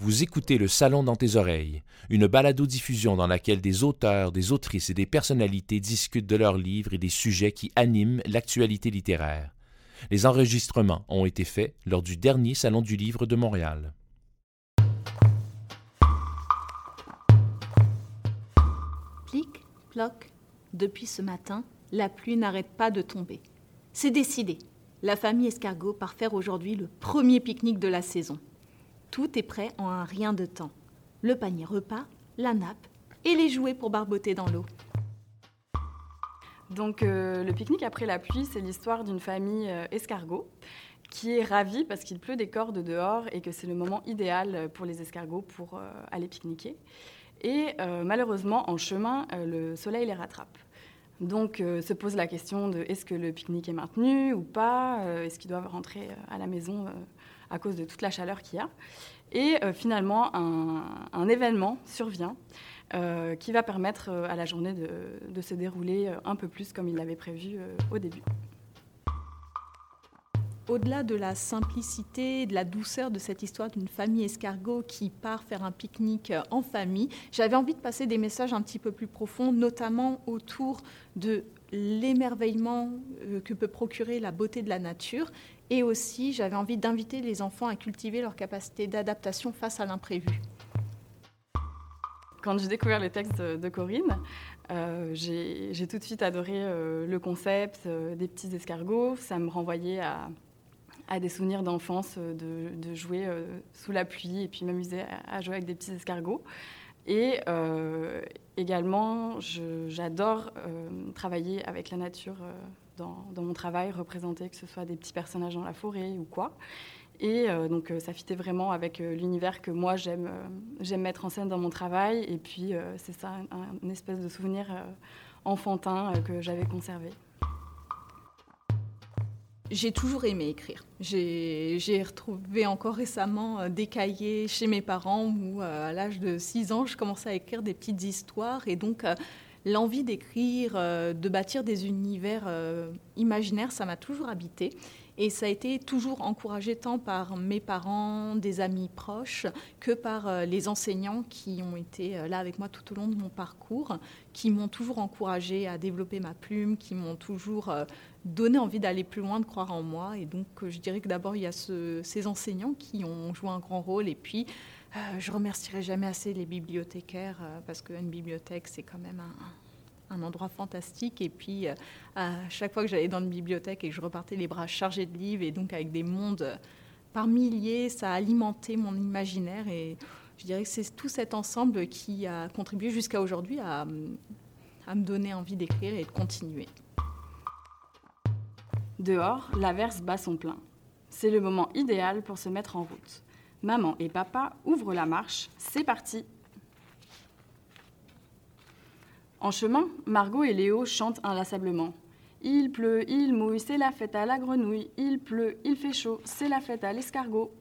Vous écoutez Le Salon dans tes oreilles, une balado-diffusion dans laquelle des auteurs, des autrices et des personnalités discutent de leurs livres et des sujets qui animent l'actualité littéraire. Les enregistrements ont été faits lors du dernier Salon du Livre de Montréal. Plic, ploc. Depuis ce matin, la pluie n'arrête pas de tomber. C'est décidé. La famille Escargot part faire aujourd'hui le premier pique-nique de la saison. Tout est prêt en un rien de temps. Le panier repas, la nappe et les jouets pour barboter dans l'eau. Donc euh, le pique-nique après la pluie, c'est l'histoire d'une famille euh, escargot qui est ravie parce qu'il pleut des cordes dehors et que c'est le moment idéal pour les escargots pour euh, aller pique-niquer. Et malheureusement, en chemin, le soleil les rattrape. Donc se pose la question de est-ce que le pique-nique est maintenu ou pas? Est-ce qu'ils doivent rentrer à la maison à cause de toute la chaleur qu'il y a. Et euh, finalement, un, événement survient euh, qui va permettre euh, à la journée de, se dérouler un peu plus comme il l'avait prévu au début. Au-delà de la simplicité, de la douceur de cette histoire d'une famille escargot qui part faire un pique-nique en famille, j'avais envie de passer des messages un petit peu plus profonds, notamment autour de l'émerveillement que peut procurer la beauté de la nature et aussi, j'avais envie d'inviter les enfants à cultiver leur capacité d'adaptation face à l'imprévu. Quand j'ai découvert les textes de Corinne, euh, j'ai tout de suite adoré euh, le concept euh, des petits escargots. Ça me renvoyait à, des souvenirs d'enfance, de, jouer sous la pluie et puis m'amuser à, jouer avec des petits escargots. Et également, j'adore travailler avec la nature dans, mon travail, représenter que ce soit des petits personnages dans la forêt ou quoi. Et euh, donc euh, ça fitait vraiment avec euh, l'univers que moi j'aime j'aime mettre en scène dans mon travail. Et puis c'est ça, un, espèce de souvenir enfantin que j'avais conservé. J'ai toujours aimé écrire. J'ai retrouvé encore récemment des cahiers chez mes parents où, à l'âge de 6 ans, je commençais à écrire des petites histoires. Et donc, l'envie d'écrire, euh, de bâtir des univers euh, imaginaires, ça m'a toujours habité. Et ça a été toujours encouragé tant par mes parents, des amis proches, que par euh, les enseignants qui ont été là avec moi tout au long de mon parcours, qui m'ont toujours encouragé à développer ma plume, qui m'ont toujours donné envie d'aller plus loin, de croire en moi. Et donc je dirais que d'abord il y a ces enseignants qui ont joué un grand rôle. Et puis je euh, remercierai jamais assez les bibliothécaires euh, parce qu'une bibliothèque, c'est quand même un, endroit fantastique. Et puis, euh, à chaque fois que j'allais dans une bibliothèque et que je repartais les bras chargés de livres et donc avec des mondes par milliers, ça a alimenté mon imaginaire. Et je dirais que c'est tout cet ensemble qui a contribué jusqu'à aujourd'hui à, à me donner envie d'écrire et de continuer. Dehors, l'averse bat son plein. C'est le moment idéal pour se mettre en route. Maman et papa ouvrent la marche. C'est parti. En chemin, Margot et Léo chantent inlassablement. Il pleut, il mouille, c'est la fête à la grenouille. Il pleut, il fait chaud, c'est la fête à l'escargot.